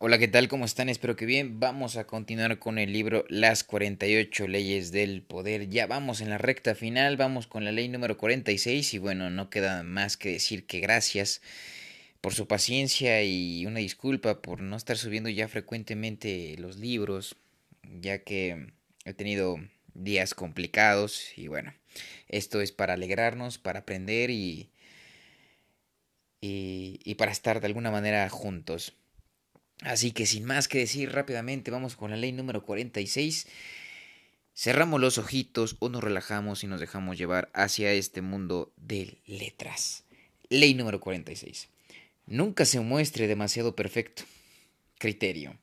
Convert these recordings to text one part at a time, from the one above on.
Hola, ¿qué tal? ¿Cómo están? Espero que bien. Vamos a continuar con el libro Las 48 leyes del poder. Ya vamos en la recta final, vamos con la ley número 46 y bueno, no queda más que decir que gracias por su paciencia y una disculpa por no estar subiendo ya frecuentemente los libros, ya que he tenido días complicados y bueno, esto es para alegrarnos, para aprender y, y, y para estar de alguna manera juntos. Así que sin más que decir rápidamente, vamos con la ley número 46. Cerramos los ojitos o nos relajamos y nos dejamos llevar hacia este mundo de letras. Ley número 46. Nunca se muestre demasiado perfecto. Criterio.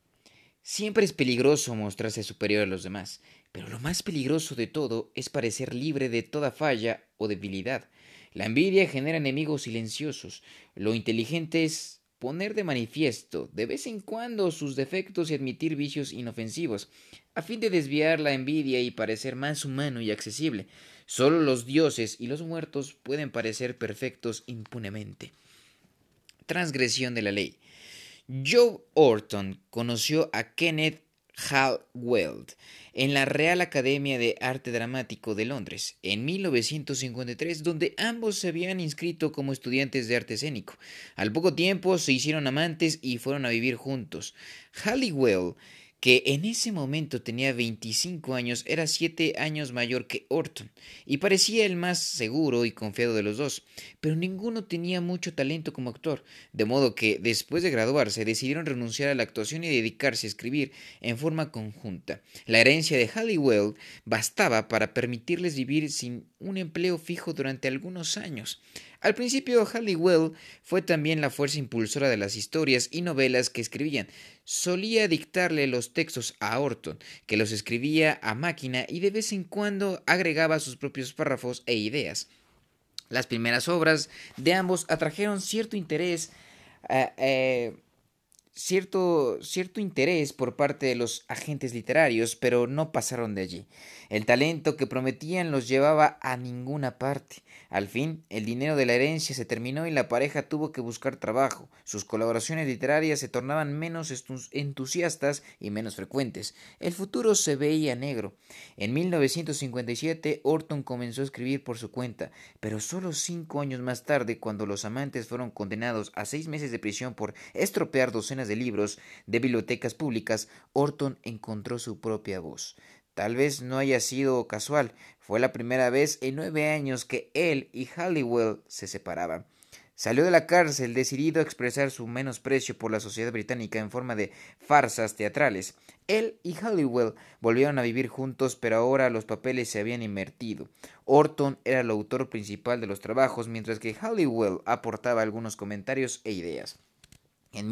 Siempre es peligroso mostrarse superior a los demás, pero lo más peligroso de todo es parecer libre de toda falla o debilidad. La envidia genera enemigos silenciosos. Lo inteligente es poner de manifiesto de vez en cuando sus defectos y admitir vicios inofensivos, a fin de desviar la envidia y parecer más humano y accesible. Solo los dioses y los muertos pueden parecer perfectos impunemente. Transgresión de la ley. Joe Orton conoció a Kenneth Hal Weld en la Real Academia de Arte Dramático de Londres en 1953, donde ambos se habían inscrito como estudiantes de arte escénico. Al poco tiempo se hicieron amantes y fueron a vivir juntos. Halliwell que en ese momento tenía 25 años, era 7 años mayor que Orton, y parecía el más seguro y confiado de los dos, pero ninguno tenía mucho talento como actor, de modo que, después de graduarse, decidieron renunciar a la actuación y dedicarse a escribir en forma conjunta. La herencia de Halliwell bastaba para permitirles vivir sin un empleo fijo durante algunos años. Al principio, Halliwell fue también la fuerza impulsora de las historias y novelas que escribían. Solía dictarle los textos a Orton, que los escribía a máquina y de vez en cuando agregaba sus propios párrafos e ideas. Las primeras obras de ambos atrajeron cierto interés eh, eh, cierto, cierto interés por parte de los agentes literarios, pero no pasaron de allí. El talento que prometían los llevaba a ninguna parte. Al fin, el dinero de la herencia se terminó y la pareja tuvo que buscar trabajo. Sus colaboraciones literarias se tornaban menos entusiastas y menos frecuentes. El futuro se veía negro. En 1957, Orton comenzó a escribir por su cuenta, pero solo cinco años más tarde, cuando los amantes fueron condenados a seis meses de prisión por estropear docenas de libros de bibliotecas públicas, Orton encontró su propia voz. Tal vez no haya sido casual, fue la primera vez en nueve años que él y Halliwell se separaban. Salió de la cárcel decidido a expresar su menosprecio por la sociedad británica en forma de farsas teatrales. Él y Halliwell volvieron a vivir juntos, pero ahora los papeles se habían invertido. Orton era el autor principal de los trabajos, mientras que Halliwell aportaba algunos comentarios e ideas. En,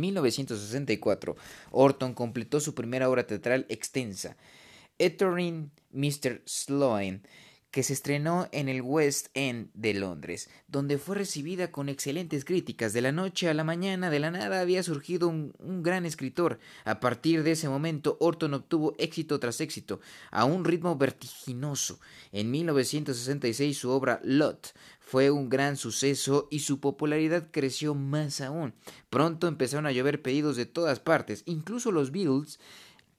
1964, Orton completó su primera obra teatral extensa, Ettering Mr. Sloane, que se estrenó en el West End de Londres, donde fue recibida con excelentes críticas. De la noche a la mañana, de la nada, había surgido un, gran escritor. A partir de ese momento, Orton obtuvo éxito tras éxito, a un ritmo vertiginoso. En 1966, su obra Lot fue un gran suceso y su popularidad creció más aún. Pronto empezaron a llover pedidos de todas partes, incluso los Beatles,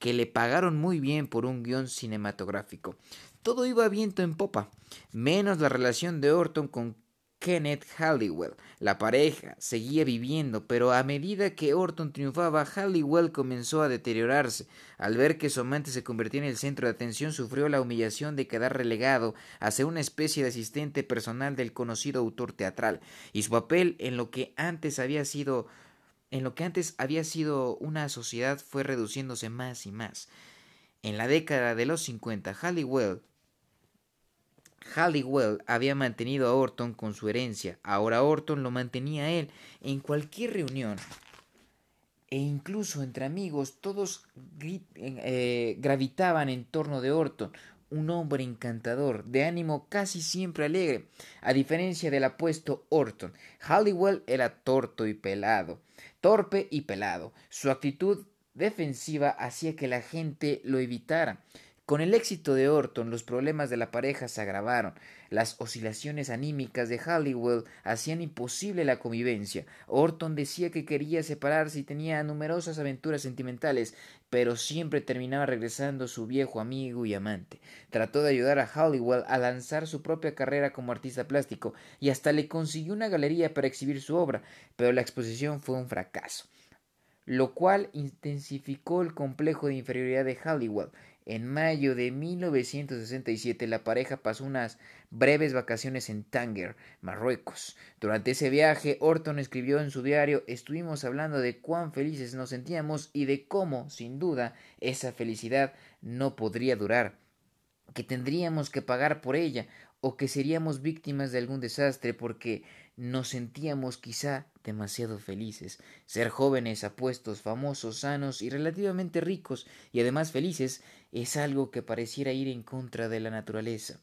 que le pagaron muy bien por un guion cinematográfico. Todo iba viento en popa, menos la relación de Orton con Kenneth Halliwell. La pareja seguía viviendo, pero a medida que Orton triunfaba, Halliwell comenzó a deteriorarse. Al ver que su amante se convertía en el centro de atención, sufrió la humillación de quedar relegado a ser una especie de asistente personal del conocido autor teatral, y su papel en lo que antes había sido en lo que antes había sido una sociedad fue reduciéndose más y más. En la década de los 50, Halliwell Halliwell había mantenido a Orton con su herencia, ahora Orton lo mantenía a él en cualquier reunión e incluso entre amigos todos eh, gravitaban en torno de Orton, un hombre encantador, de ánimo casi siempre alegre, a diferencia del apuesto Orton. Halliwell era torto y pelado, torpe y pelado. Su actitud defensiva hacía que la gente lo evitara. Con el éxito de Orton, los problemas de la pareja se agravaron. Las oscilaciones anímicas de Halliwell hacían imposible la convivencia. Orton decía que quería separarse y tenía numerosas aventuras sentimentales, pero siempre terminaba regresando su viejo amigo y amante. Trató de ayudar a Halliwell a lanzar su propia carrera como artista plástico y hasta le consiguió una galería para exhibir su obra, pero la exposición fue un fracaso lo cual intensificó el complejo de inferioridad de Halliwell. En mayo de 1967 la pareja pasó unas breves vacaciones en Tánger, Marruecos. Durante ese viaje, Orton escribió en su diario Estuvimos hablando de cuán felices nos sentíamos y de cómo, sin duda, esa felicidad no podría durar, que tendríamos que pagar por ella o que seríamos víctimas de algún desastre porque nos sentíamos quizá demasiado felices. Ser jóvenes, apuestos, famosos, sanos y relativamente ricos y además felices es algo que pareciera ir en contra de la naturaleza.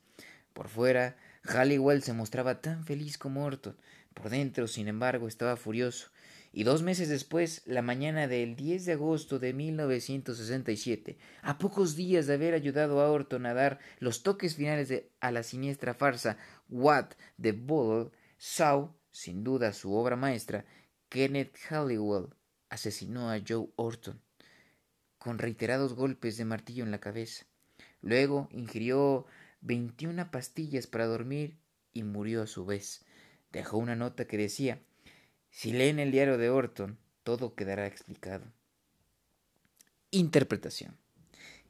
Por fuera, Halliwell se mostraba tan feliz como Orton. Por dentro, sin embargo, estaba furioso. Y dos meses después, la mañana del 10 de agosto de 1967, a pocos días de haber ayudado a Orton a dar los toques finales de, a la siniestra farsa What the Bull, Saw, sin duda su obra maestra, Kenneth Halliwell asesinó a Joe Orton con reiterados golpes de martillo en la cabeza. Luego ingirió veintiuna pastillas para dormir y murió a su vez. Dejó una nota que decía Si leen el diario de Orton, todo quedará explicado. Interpretación.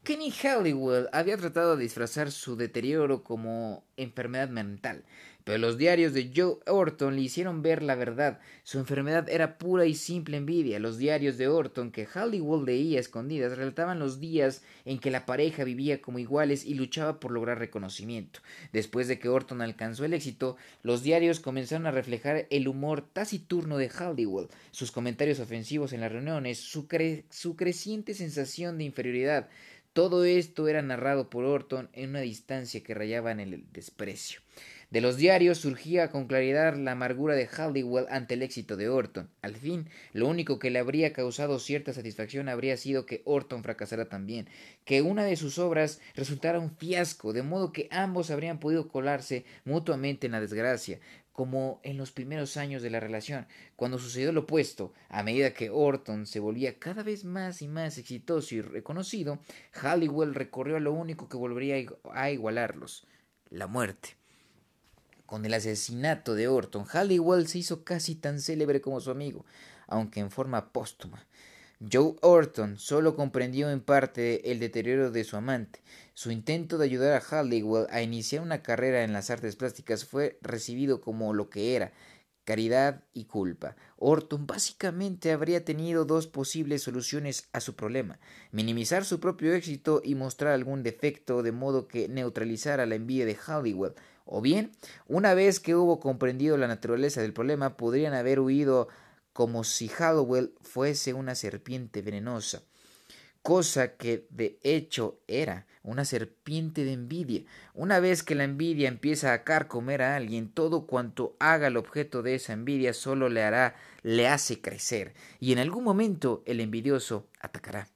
Kenny Halliwell había tratado de disfrazar su deterioro como enfermedad mental, pero los diarios de Joe Orton le hicieron ver la verdad. Su enfermedad era pura y simple envidia. Los diarios de Orton que Halliwell leía escondidas relataban los días en que la pareja vivía como iguales y luchaba por lograr reconocimiento. Después de que Orton alcanzó el éxito, los diarios comenzaron a reflejar el humor taciturno de Halliwell, sus comentarios ofensivos en las reuniones, su, su creciente sensación de inferioridad, todo esto era narrado por Orton en una distancia que rayaba en el desprecio. De los diarios surgía con claridad la amargura de Halliwell ante el éxito de Orton. Al fin, lo único que le habría causado cierta satisfacción habría sido que Orton fracasara también, que una de sus obras resultara un fiasco, de modo que ambos habrían podido colarse mutuamente en la desgracia como en los primeros años de la relación, cuando sucedió lo opuesto, a medida que Orton se volvía cada vez más y más exitoso y reconocido, Halliwell recorrió a lo único que volvería a igualarlos, la muerte. Con el asesinato de Orton, Halliwell se hizo casi tan célebre como su amigo, aunque en forma póstuma. Joe Orton solo comprendió en parte el deterioro de su amante. Su intento de ayudar a Halliwell a iniciar una carrera en las artes plásticas fue recibido como lo que era, caridad y culpa. Orton básicamente habría tenido dos posibles soluciones a su problema minimizar su propio éxito y mostrar algún defecto de modo que neutralizara la envidia de Halliwell, o bien, una vez que hubo comprendido la naturaleza del problema, podrían haber huido como si Hallowell fuese una serpiente venenosa, cosa que de hecho era una serpiente de envidia. Una vez que la envidia empieza a carcomer a alguien, todo cuanto haga el objeto de esa envidia solo le hará, le hace crecer, y en algún momento el envidioso atacará.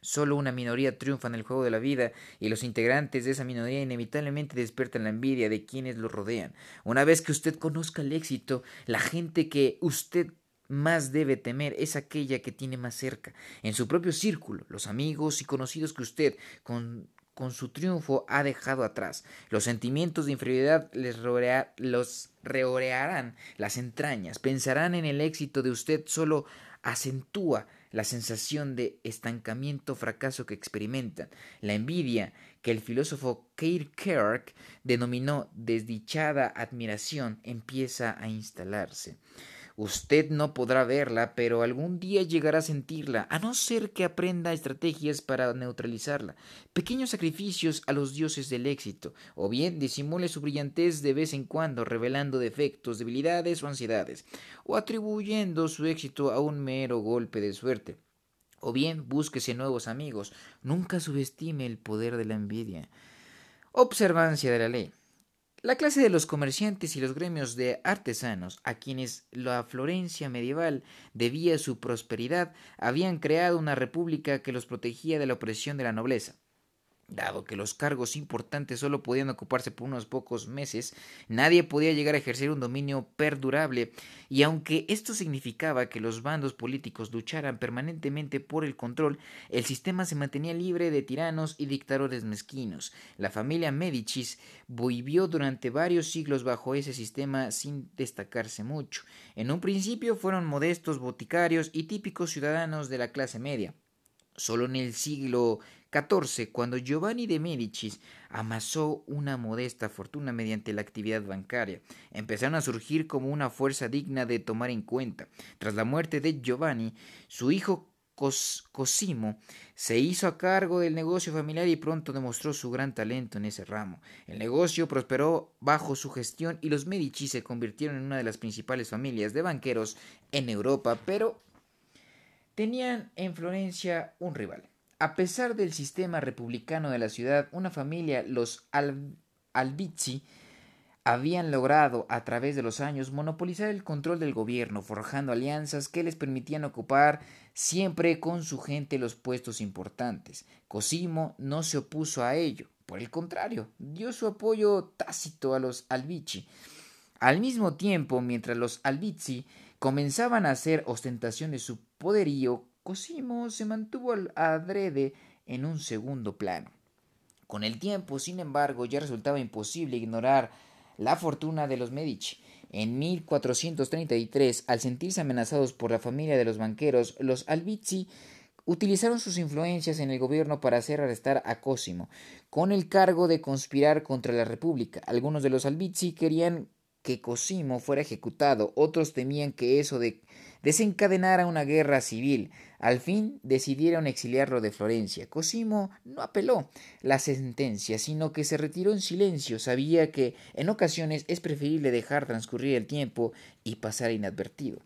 Solo una minoría triunfa en el juego de la vida y los integrantes de esa minoría inevitablemente despiertan la envidia de quienes lo rodean. Una vez que usted conozca el éxito, la gente que usted más debe temer es aquella que tiene más cerca, en su propio círculo, los amigos y conocidos que usted, con, con su triunfo, ha dejado atrás. Los sentimientos de inferioridad les los reorearán las entrañas, pensarán en el éxito de usted, solo acentúa la sensación de estancamiento fracaso que experimentan, la envidia que el filósofo Kierkegaard denominó desdichada admiración empieza a instalarse. Usted no podrá verla, pero algún día llegará a sentirla, a no ser que aprenda estrategias para neutralizarla, pequeños sacrificios a los dioses del éxito, o bien disimule su brillantez de vez en cuando, revelando defectos, debilidades o ansiedades, o atribuyendo su éxito a un mero golpe de suerte. O bien búsquese nuevos amigos. Nunca subestime el poder de la envidia. Observancia de la ley. La clase de los comerciantes y los gremios de artesanos, a quienes la Florencia medieval debía su prosperidad, habían creado una república que los protegía de la opresión de la nobleza. Dado que los cargos importantes solo podían ocuparse por unos pocos meses, nadie podía llegar a ejercer un dominio perdurable, y aunque esto significaba que los bandos políticos lucharan permanentemente por el control, el sistema se mantenía libre de tiranos y dictadores mezquinos. La familia Medicis vivió durante varios siglos bajo ese sistema sin destacarse mucho. En un principio fueron modestos boticarios y típicos ciudadanos de la clase media. Solo en el siglo XIV, cuando Giovanni de Medicis amasó una modesta fortuna mediante la actividad bancaria, empezaron a surgir como una fuerza digna de tomar en cuenta. Tras la muerte de Giovanni, su hijo Cosimo se hizo a cargo del negocio familiar y pronto demostró su gran talento en ese ramo. El negocio prosperó bajo su gestión y los Medici se convirtieron en una de las principales familias de banqueros en Europa, pero tenían en Florencia un rival. A pesar del sistema republicano de la ciudad, una familia, los Albizzi, habían logrado a través de los años monopolizar el control del gobierno, forjando alianzas que les permitían ocupar siempre con su gente los puestos importantes. Cosimo no se opuso a ello, por el contrario, dio su apoyo tácito a los Albizzi. Al mismo tiempo, mientras los Albizzi comenzaban a hacer ostentación de su poderío, Cosimo se mantuvo adrede en un segundo plano. Con el tiempo, sin embargo, ya resultaba imposible ignorar la fortuna de los Medici. En 1433, al sentirse amenazados por la familia de los banqueros, los Albizzi utilizaron sus influencias en el gobierno para hacer arrestar a Cosimo, con el cargo de conspirar contra la República. Algunos de los Albizzi querían que Cosimo fuera ejecutado, otros temían que eso de desencadenara una guerra civil. Al fin decidieron exiliarlo de Florencia. Cosimo no apeló la sentencia, sino que se retiró en silencio. Sabía que en ocasiones es preferible dejar transcurrir el tiempo y pasar inadvertido.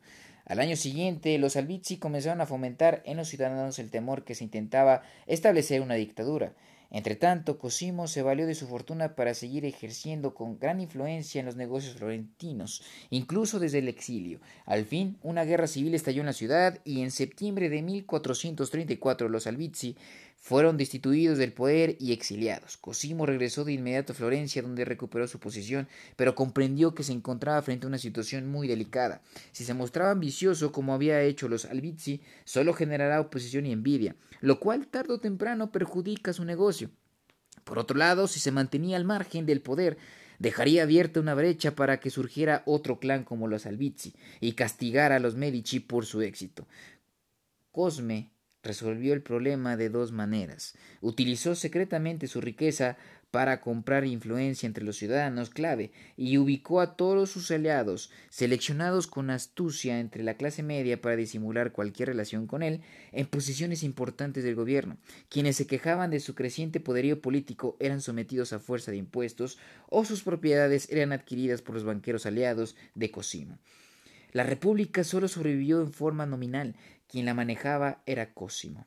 Al año siguiente, los Albizzi comenzaron a fomentar en los ciudadanos el temor que se intentaba establecer una dictadura. Entretanto, Cosimo se valió de su fortuna para seguir ejerciendo con gran influencia en los negocios florentinos, incluso desde el exilio. Al fin, una guerra civil estalló en la ciudad y en septiembre de 1434 los Albizzi fueron destituidos del poder y exiliados. Cosimo regresó de inmediato a Florencia, donde recuperó su posición, pero comprendió que se encontraba frente a una situación muy delicada. Si se mostraba ambicioso como había hecho los Albizzi, solo generará oposición y envidia, lo cual tarde o temprano perjudica su negocio. Por otro lado, si se mantenía al margen del poder, dejaría abierta una brecha para que surgiera otro clan como los Albizzi y castigara a los Medici por su éxito. Cosme resolvió el problema de dos maneras. Utilizó secretamente su riqueza para comprar influencia entre los ciudadanos clave y ubicó a todos sus aliados, seleccionados con astucia entre la clase media para disimular cualquier relación con él, en posiciones importantes del gobierno. Quienes se quejaban de su creciente poderío político eran sometidos a fuerza de impuestos o sus propiedades eran adquiridas por los banqueros aliados de Cosimo. La república solo sobrevivió en forma nominal, quien la manejaba era Cosimo.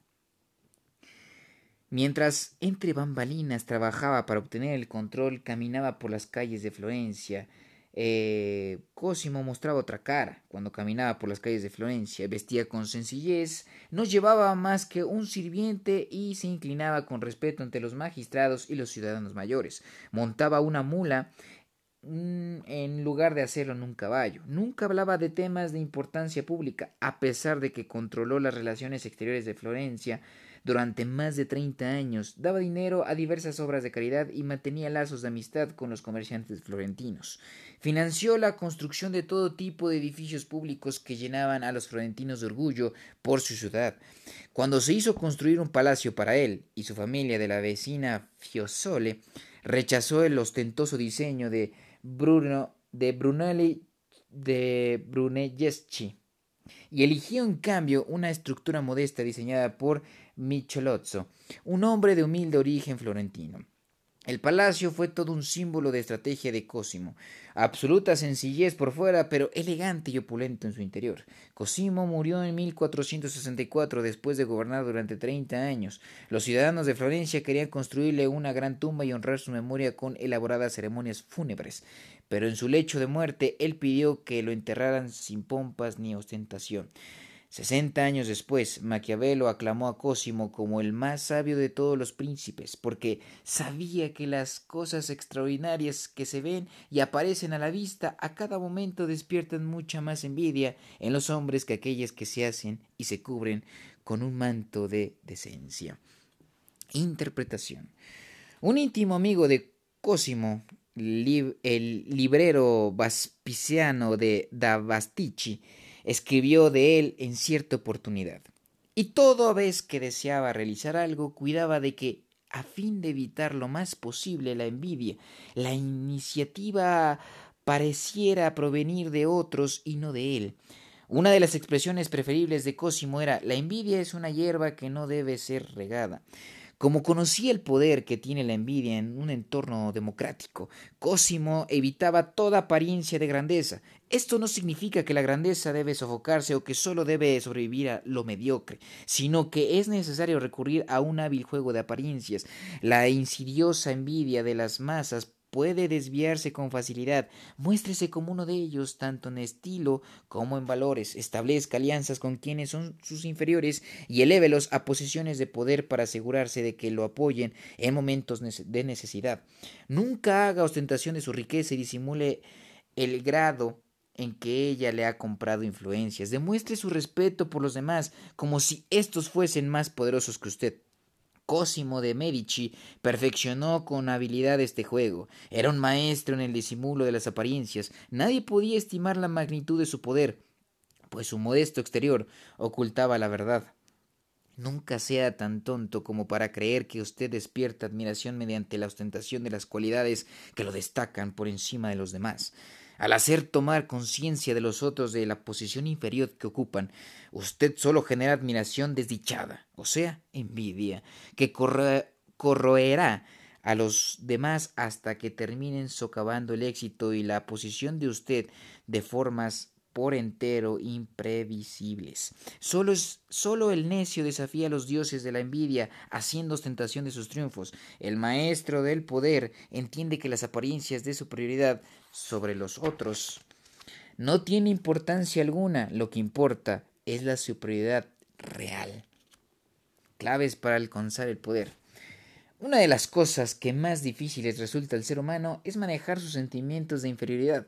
Mientras entre bambalinas trabajaba para obtener el control, caminaba por las calles de Florencia. Eh, Cosimo mostraba otra cara cuando caminaba por las calles de Florencia. Vestía con sencillez, no llevaba más que un sirviente y se inclinaba con respeto ante los magistrados y los ciudadanos mayores. Montaba una mula en lugar de hacerlo en un caballo. Nunca hablaba de temas de importancia pública, a pesar de que controló las relaciones exteriores de Florencia durante más de treinta años, daba dinero a diversas obras de caridad y mantenía lazos de amistad con los comerciantes florentinos. Financió la construcción de todo tipo de edificios públicos que llenaban a los florentinos de orgullo por su ciudad. Cuando se hizo construir un palacio para él y su familia de la vecina Fiosole, rechazó el ostentoso diseño de Bruno de Brunelli de Brunelleschi y eligió en cambio una estructura modesta diseñada por Michelozzo, un hombre de humilde origen florentino. El palacio fue todo un símbolo de estrategia de Cosimo, absoluta sencillez por fuera, pero elegante y opulento en su interior. Cosimo murió en 1464 después de gobernar durante treinta años. Los ciudadanos de Florencia querían construirle una gran tumba y honrar su memoria con elaboradas ceremonias fúnebres, pero en su lecho de muerte él pidió que lo enterraran sin pompas ni ostentación. Sesenta años después, Maquiavelo aclamó a Cosimo como el más sabio de todos los príncipes, porque sabía que las cosas extraordinarias que se ven y aparecen a la vista a cada momento despiertan mucha más envidia en los hombres que aquellas que se hacen y se cubren con un manto de decencia. Interpretación. Un íntimo amigo de Cosimo, el librero vaspiciano de Davastici, escribió de él en cierta oportunidad. Y toda vez que deseaba realizar algo, cuidaba de que, a fin de evitar lo más posible la envidia, la iniciativa pareciera provenir de otros y no de él. Una de las expresiones preferibles de Cosimo era la envidia es una hierba que no debe ser regada. Como conocía el poder que tiene la envidia en un entorno democrático, Cosimo evitaba toda apariencia de grandeza. Esto no significa que la grandeza debe sofocarse o que solo debe sobrevivir a lo mediocre, sino que es necesario recurrir a un hábil juego de apariencias. La insidiosa envidia de las masas puede desviarse con facilidad. Muéstrese como uno de ellos, tanto en estilo como en valores. Establezca alianzas con quienes son sus inferiores y elévelos a posiciones de poder para asegurarse de que lo apoyen en momentos de necesidad. Nunca haga ostentación de su riqueza y disimule el grado en que ella le ha comprado influencias. Demuestre su respeto por los demás como si éstos fuesen más poderosos que usted. Cosimo de Medici perfeccionó con habilidad este juego. Era un maestro en el disimulo de las apariencias. Nadie podía estimar la magnitud de su poder, pues su modesto exterior ocultaba la verdad. Nunca sea tan tonto como para creer que usted despierta admiración mediante la ostentación de las cualidades que lo destacan por encima de los demás. Al hacer tomar conciencia de los otros de la posición inferior que ocupan, usted solo genera admiración desdichada, o sea, envidia, que corroerá a los demás hasta que terminen socavando el éxito y la posición de usted de formas por entero imprevisibles. Solo, es, solo el necio desafía a los dioses de la envidia, haciendo ostentación de sus triunfos. El maestro del poder entiende que las apariencias de superioridad sobre los otros no tiene importancia alguna, lo que importa es la superioridad real. Claves para alcanzar el poder. Una de las cosas que más difíciles resulta al ser humano es manejar sus sentimientos de inferioridad.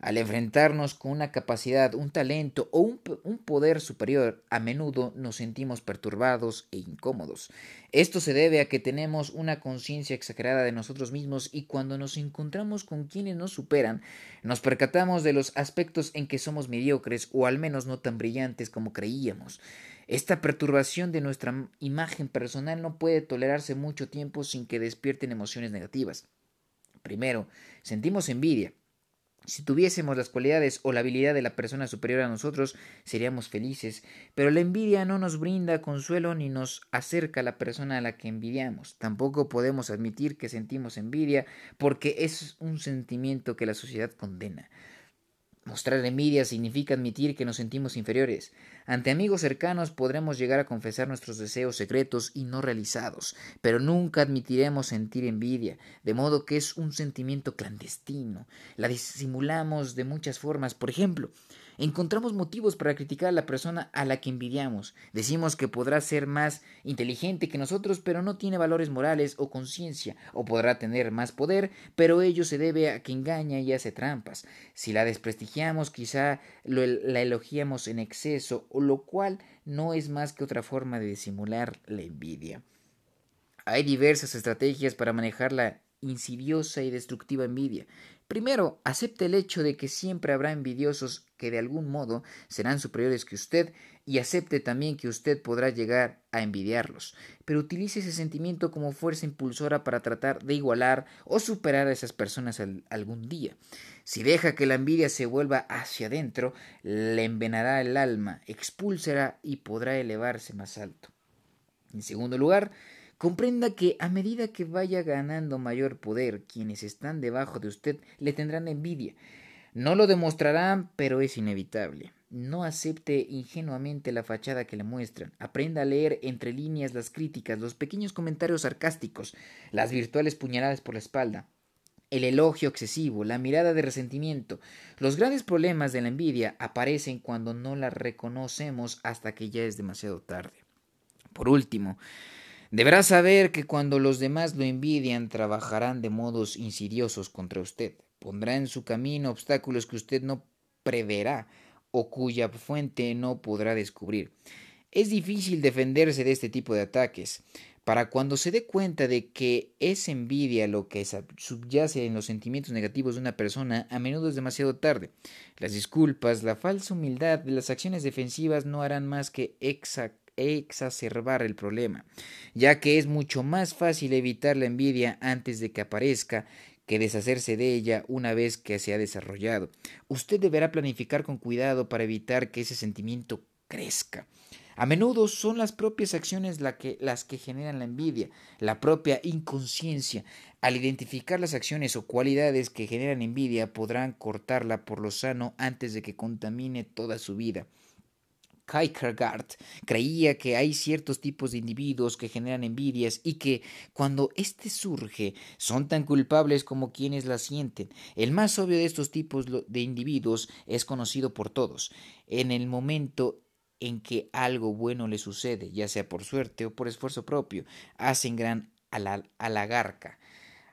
Al enfrentarnos con una capacidad, un talento o un, poder superior, a menudo nos sentimos perturbados e incómodos. Esto se debe a que tenemos una conciencia exagerada de nosotros mismos y cuando nos encontramos con quienes nos superan, nos percatamos de los aspectos en que somos mediocres o al menos no tan brillantes como creíamos. Esta perturbación de nuestra imagen personal no puede tolerarse mucho tiempo sin que despierten emociones negativas. Primero, sentimos envidia. Si tuviésemos las cualidades o la habilidad de la persona superior a nosotros, seríamos felices, pero la envidia no nos brinda consuelo ni nos acerca a la persona a la que envidiamos. Tampoco podemos admitir que sentimos envidia porque es un sentimiento que la sociedad condena. Mostrar envidia significa admitir que nos sentimos inferiores. Ante amigos cercanos podremos llegar a confesar nuestros deseos secretos y no realizados, pero nunca admitiremos sentir envidia, de modo que es un sentimiento clandestino. La disimulamos de muchas formas. Por ejemplo, Encontramos motivos para criticar a la persona a la que envidiamos. Decimos que podrá ser más inteligente que nosotros, pero no tiene valores morales o conciencia, o podrá tener más poder, pero ello se debe a que engaña y hace trampas. Si la desprestigiamos, quizá la elogiamos en exceso, o lo cual no es más que otra forma de disimular la envidia. Hay diversas estrategias para manejar la insidiosa y destructiva envidia. Primero, acepte el hecho de que siempre habrá envidiosos que de algún modo serán superiores que usted y acepte también que usted podrá llegar a envidiarlos, pero utilice ese sentimiento como fuerza impulsora para tratar de igualar o superar a esas personas algún día. Si deja que la envidia se vuelva hacia adentro, le envenará el alma, expulsará y podrá elevarse más alto. En segundo lugar, Comprenda que a medida que vaya ganando mayor poder, quienes están debajo de usted le tendrán envidia. No lo demostrarán, pero es inevitable. No acepte ingenuamente la fachada que le muestran. Aprenda a leer entre líneas las críticas, los pequeños comentarios sarcásticos, las virtuales puñaladas por la espalda. el elogio excesivo, la mirada de resentimiento. Los grandes problemas de la envidia aparecen cuando no la reconocemos hasta que ya es demasiado tarde. Por último, deberá saber que cuando los demás lo envidian trabajarán de modos insidiosos contra usted. Pondrá en su camino obstáculos que usted no preverá o cuya fuente no podrá descubrir. Es difícil defenderse de este tipo de ataques. Para cuando se dé cuenta de que es envidia lo que subyace en los sentimientos negativos de una persona, a menudo es demasiado tarde. Las disculpas, la falsa humildad las acciones defensivas no harán más que exacerbar el problema, ya que es mucho más fácil evitar la envidia antes de que aparezca que deshacerse de ella una vez que se ha desarrollado. Usted deberá planificar con cuidado para evitar que ese sentimiento crezca. A menudo son las propias acciones las que generan la envidia, la propia inconsciencia. Al identificar las acciones o cualidades que generan envidia, podrán cortarla por lo sano antes de que contamine toda su vida. Kierkegaard creía que hay ciertos tipos de individuos que generan envidias y que cuando éste surge son tan culpables como quienes la sienten. El más obvio de estos tipos de individuos es conocido por todos. En el momento en que algo bueno le sucede, ya sea por suerte o por esfuerzo propio, hacen gran halagarca.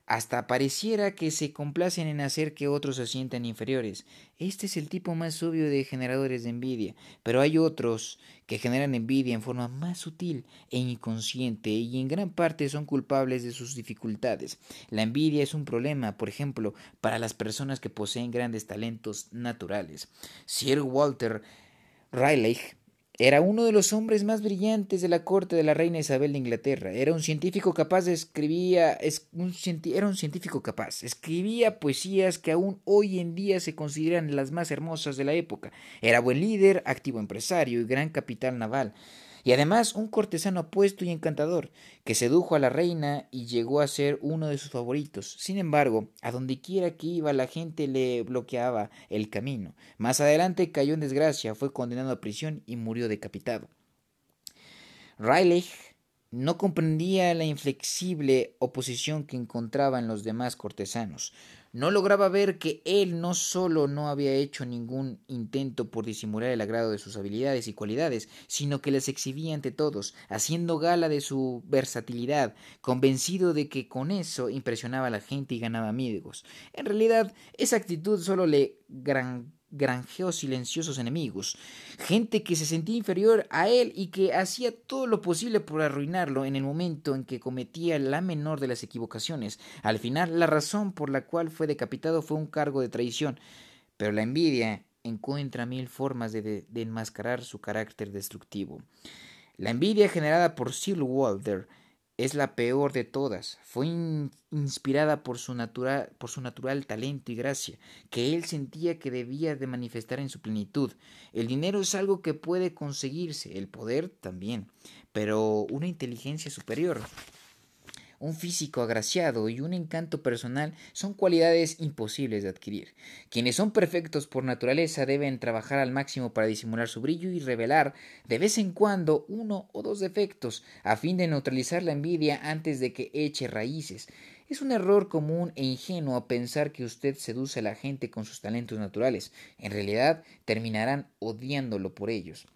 Hasta pareciera que se complacen en hacer que otros se sientan inferiores. Este es el tipo más obvio de generadores de envidia, pero hay otros que generan envidia en forma más sutil e inconsciente y en gran parte son culpables de sus dificultades. La envidia es un problema, por ejemplo, para las personas que poseen grandes talentos naturales. Sir Walter Raleigh era uno de los hombres más brillantes de la corte de la reina Isabel de Inglaterra. Era un científico capaz de escribía, era un científico capaz. Escribía poesías que aún hoy en día se consideran las más hermosas de la época. Era buen líder, activo empresario y gran capital naval y además un cortesano apuesto y encantador, que sedujo a la reina y llegó a ser uno de sus favoritos. Sin embargo, a donde quiera que iba la gente le bloqueaba el camino. Más adelante cayó en desgracia, fue condenado a prisión y murió decapitado. Riley no comprendía la inflexible oposición que encontraba en los demás cortesanos no lograba ver que él no solo no había hecho ningún intento por disimular el agrado de sus habilidades y cualidades, sino que las exhibía ante todos, haciendo gala de su versatilidad, convencido de que con eso impresionaba a la gente y ganaba amigos. En realidad, esa actitud solo le gran granjeó silenciosos enemigos, gente que se sentía inferior a él y que hacía todo lo posible por arruinarlo en el momento en que cometía la menor de las equivocaciones. Al final, la razón por la cual fue decapitado fue un cargo de traición, pero la envidia encuentra mil formas de, enmascarar su carácter destructivo. La envidia generada por Sir Walter es la peor de todas. Fue inspirada por su, natural, por su natural talento y gracia, que él sentía que debía de manifestar en su plenitud. El dinero es algo que puede conseguirse, el poder también, pero una inteligencia superior un físico agraciado y un encanto personal son cualidades imposibles de adquirir. Quienes son perfectos por naturaleza deben trabajar al máximo para disimular su brillo y revelar de vez en cuando uno o dos defectos a fin de neutralizar la envidia antes de que eche raíces. Es un error común e ingenuo pensar que usted seduce a la gente con sus talentos naturales. En realidad terminarán odiándolo por ellos.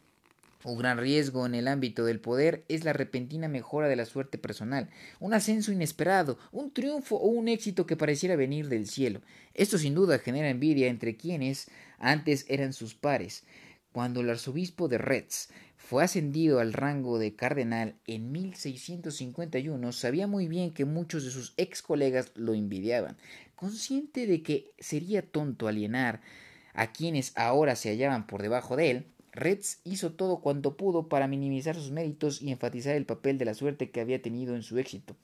Un gran riesgo en el ámbito del poder es la repentina mejora de la suerte personal, un ascenso inesperado, un triunfo o un éxito que pareciera venir del cielo. Esto sin duda genera envidia entre quienes antes eran sus pares. Cuando el arzobispo de Retz fue ascendido al rango de cardenal en 1651, sabía muy bien que muchos de sus ex colegas lo envidiaban. Consciente de que sería tonto alienar a quienes ahora se hallaban por debajo de él, Retz hizo todo cuanto pudo para minimizar sus méritos y enfatizar el papel de la suerte que había tenido en su éxito.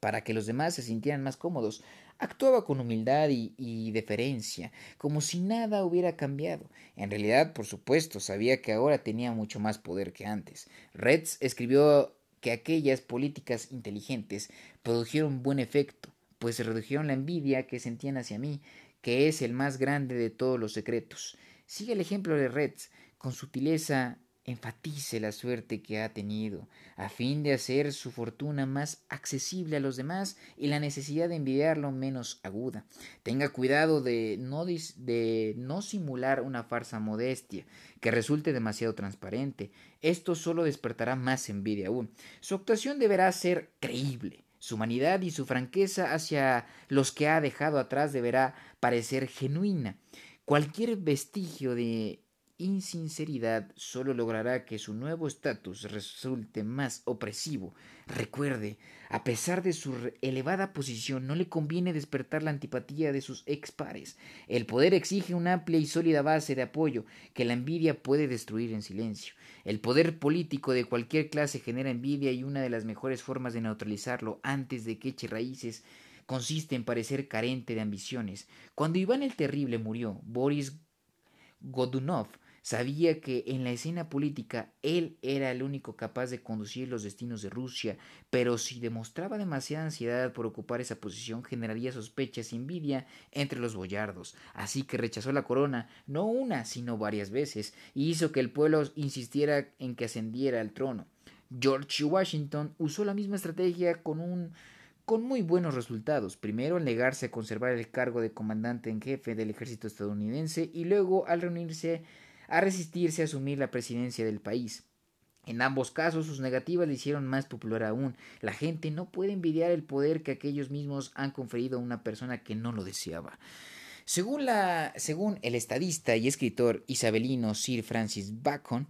Para que los demás se sintieran más cómodos, actuaba con humildad y, deferencia, como si nada hubiera cambiado. En realidad, por supuesto, sabía que ahora tenía mucho más poder que antes. Retz escribió que aquellas políticas inteligentes produjeron buen efecto, pues redujeron la envidia que sentían hacia mí, que es el más grande de todos los secretos. Sigue el ejemplo de Retz, con sutileza enfatice la suerte que ha tenido, a fin de hacer su fortuna más accesible a los demás y la necesidad de envidiarlo menos aguda. Tenga cuidado de no, de no simular una farsa modestia que resulte demasiado transparente. Esto solo despertará más envidia aún. Su actuación deberá ser creíble. Su humanidad y su franqueza hacia los que ha dejado atrás deberá parecer genuina. Cualquier vestigio de insinceridad solo logrará que su nuevo estatus resulte más opresivo. Recuerde, a pesar de su elevada posición, no le conviene despertar la antipatía de sus expares. El poder exige una amplia y sólida base de apoyo que la envidia puede destruir en silencio. El poder político de cualquier clase genera envidia y una de las mejores formas de neutralizarlo antes de que eche raíces consiste en parecer carente de ambiciones. Cuando Iván el Terrible murió, Boris Godunov Sabía que en la escena política él era el único capaz de conducir los destinos de Rusia, pero si demostraba demasiada ansiedad por ocupar esa posición generaría sospechas y envidia entre los boyardos, así que rechazó la corona no una, sino varias veces, y hizo que el pueblo insistiera en que ascendiera al trono. George Washington usó la misma estrategia con un con muy buenos resultados. Primero al negarse a conservar el cargo de comandante en jefe del ejército estadounidense y luego al reunirse a resistirse a asumir la presidencia del país. En ambos casos sus negativas le hicieron más popular aún. La gente no puede envidiar el poder que aquellos mismos han conferido a una persona que no lo deseaba. Según, la, según el estadista y escritor isabelino Sir Francis Bacon,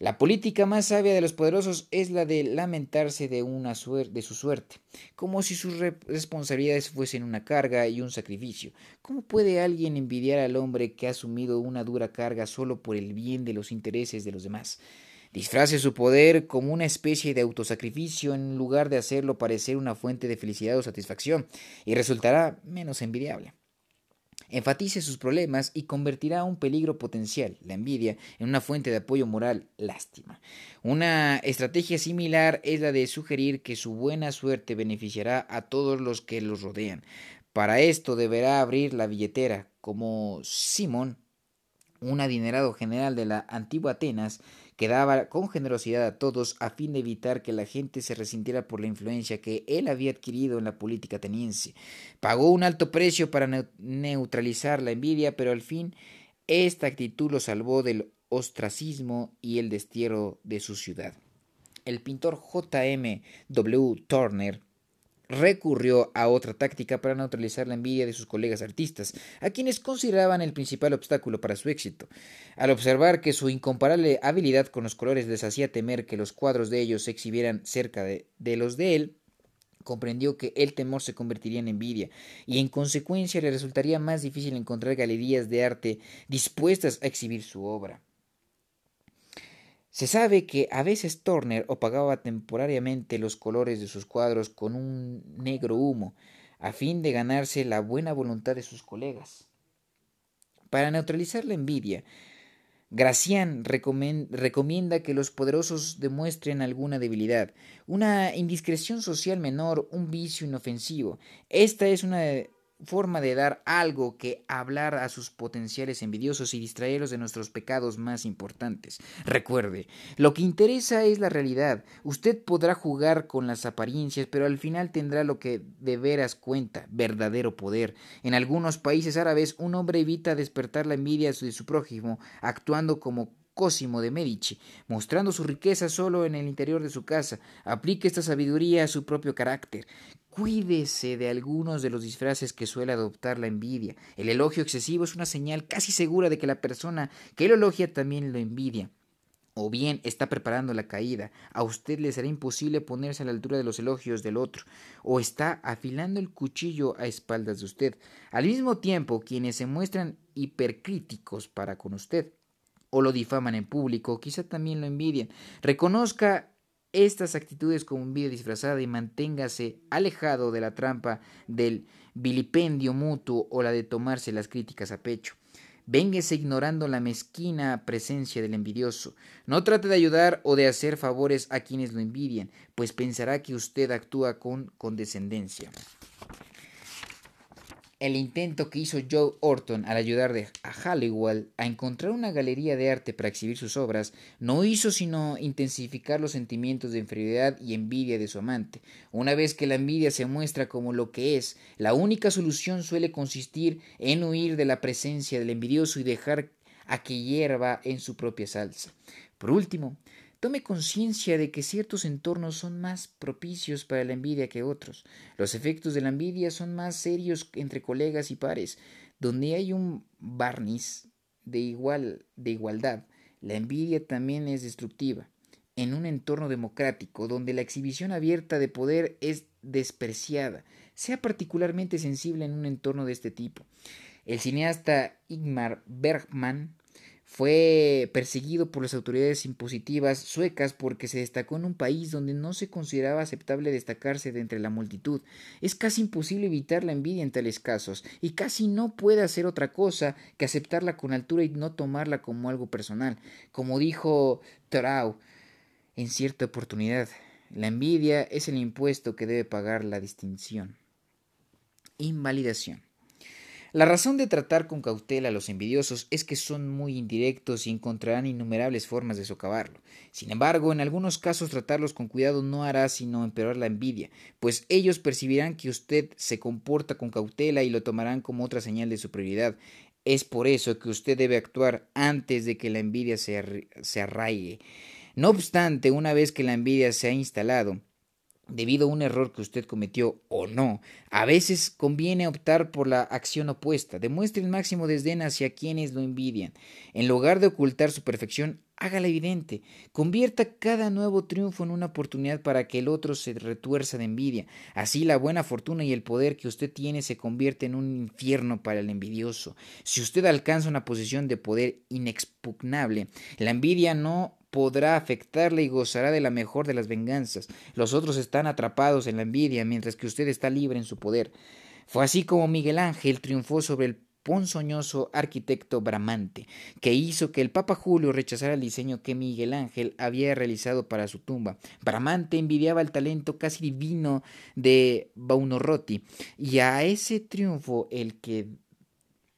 la política más sabia de los poderosos es la de lamentarse de, una de su suerte, como si sus responsabilidades fuesen una carga y un sacrificio. ¿Cómo puede alguien envidiar al hombre que ha asumido una dura carga solo por el bien de los intereses de los demás? Disfrace su poder como una especie de autosacrificio en lugar de hacerlo parecer una fuente de felicidad o satisfacción, y resultará menos envidiable enfatice sus problemas y convertirá un peligro potencial, la envidia, en una fuente de apoyo moral, lástima. Una estrategia similar es la de sugerir que su buena suerte beneficiará a todos los que los rodean. Para esto deberá abrir la billetera, como Simón, un adinerado general de la antigua Atenas, que daba con generosidad a todos a fin de evitar que la gente se resintiera por la influencia que él había adquirido en la política ateniense. Pagó un alto precio para neutralizar la envidia, pero al fin esta actitud lo salvó del ostracismo y el destierro de su ciudad. El pintor J. M. W. Turner recurrió a otra táctica para neutralizar la envidia de sus colegas artistas, a quienes consideraban el principal obstáculo para su éxito. Al observar que su incomparable habilidad con los colores les hacía temer que los cuadros de ellos se exhibieran cerca de, de los de él, comprendió que el temor se convertiría en envidia y en consecuencia le resultaría más difícil encontrar galerías de arte dispuestas a exhibir su obra. Se sabe que a veces Turner opagaba temporariamente los colores de sus cuadros con un negro humo, a fin de ganarse la buena voluntad de sus colegas. Para neutralizar la envidia, Gracián recomienda que los poderosos demuestren alguna debilidad, una indiscreción social menor, un vicio inofensivo. Esta es una forma de dar algo que hablar a sus potenciales envidiosos y distraerlos de nuestros pecados más importantes. Recuerde, lo que interesa es la realidad. Usted podrá jugar con las apariencias, pero al final tendrá lo que de veras cuenta, verdadero poder. En algunos países árabes, un hombre evita despertar la envidia de su prójimo, actuando como Cosimo de Medici, mostrando su riqueza solo en el interior de su casa. Aplique esta sabiduría a su propio carácter. Cuídese de algunos de los disfraces que suele adoptar la envidia. El elogio excesivo es una señal casi segura de que la persona que lo elogia también lo envidia. O bien está preparando la caída. A usted le será imposible ponerse a la altura de los elogios del otro. O está afilando el cuchillo a espaldas de usted. Al mismo tiempo, quienes se muestran hipercríticos para con usted o lo difaman en público, quizá también lo envidian. Reconozca estas actitudes como un vida disfrazada y manténgase alejado de la trampa del vilipendio mutuo o la de tomarse las críticas a pecho. Véngase ignorando la mezquina presencia del envidioso. No trate de ayudar o de hacer favores a quienes lo envidian, pues pensará que usted actúa con condescendencia. El intento que hizo Joe Orton al ayudar a Halliwell a encontrar una galería de arte para exhibir sus obras no hizo sino intensificar los sentimientos de inferioridad y envidia de su amante. Una vez que la envidia se muestra como lo que es, la única solución suele consistir en huir de la presencia del envidioso y dejar a que hierva en su propia salsa. Por último, Tome conciencia de que ciertos entornos son más propicios para la envidia que otros. Los efectos de la envidia son más serios entre colegas y pares. Donde hay un barniz de, igual, de igualdad, la envidia también es destructiva. En un entorno democrático, donde la exhibición abierta de poder es despreciada, sea particularmente sensible en un entorno de este tipo. El cineasta Igmar Bergman fue perseguido por las autoridades impositivas suecas porque se destacó en un país donde no se consideraba aceptable destacarse de entre la multitud. Es casi imposible evitar la envidia en tales casos, y casi no puede hacer otra cosa que aceptarla con altura y no tomarla como algo personal. Como dijo Thorau en cierta oportunidad, la envidia es el impuesto que debe pagar la distinción. Invalidación. La razón de tratar con cautela a los envidiosos es que son muy indirectos y encontrarán innumerables formas de socavarlo. Sin embargo, en algunos casos tratarlos con cuidado no hará sino empeorar la envidia, pues ellos percibirán que usted se comporta con cautela y lo tomarán como otra señal de superioridad. Es por eso que usted debe actuar antes de que la envidia se, arraigue. No obstante, una vez que la envidia se ha instalado, debido a un error que usted cometió o no. A veces conviene optar por la acción opuesta. Demuestre el máximo desdén hacia quienes lo envidian. En lugar de ocultar su perfección, hágala evidente. Convierta cada nuevo triunfo en una oportunidad para que el otro se retuerza de envidia. Así la buena fortuna y el poder que usted tiene se convierte en un infierno para el envidioso. Si usted alcanza una posición de poder inexpugnable, la envidia no podrá afectarle y gozará de la mejor de las venganzas. Los otros están atrapados en la envidia, mientras que usted está libre en su poder. Fue así como Miguel Ángel triunfó sobre el ponzoñoso arquitecto Bramante, que hizo que el Papa Julio rechazara el diseño que Miguel Ángel había realizado para su tumba. Bramante envidiaba el talento casi divino de Buonarroti, y a ese triunfo el que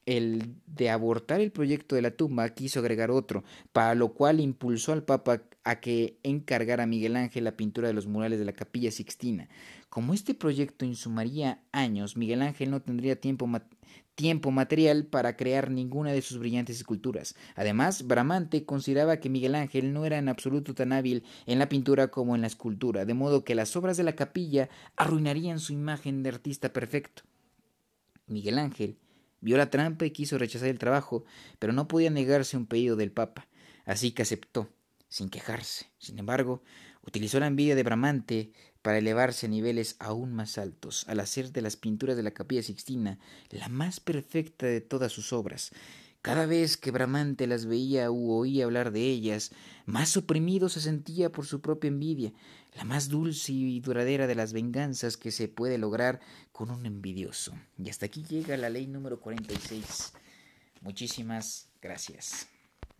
el de abortar el proyecto de la tumba quiso agregar otro, para lo cual impulsó al Papa a que encargara a Miguel Ángel la pintura de los murales de la capilla Sixtina. Como este proyecto insumaría años, Miguel Ángel no tendría tiempo, tiempo material para crear ninguna de sus brillantes esculturas. Además, Bramante consideraba que Miguel Ángel no era en absoluto tan hábil en la pintura como en la escultura, de modo que las obras de la capilla arruinarían su imagen de artista perfecto. Miguel Ángel Vio la trampa y quiso rechazar el trabajo, pero no podía negarse un pedido del Papa, así que aceptó, sin quejarse. Sin embargo, utilizó la envidia de Bramante para elevarse a niveles aún más altos, al hacer de las pinturas de la capilla Sixtina la más perfecta de todas sus obras, cada vez que Bramante las veía u oía hablar de ellas, más oprimido se sentía por su propia envidia, la más dulce y duradera de las venganzas que se puede lograr con un envidioso. Y hasta aquí llega la ley número 46. Muchísimas gracias.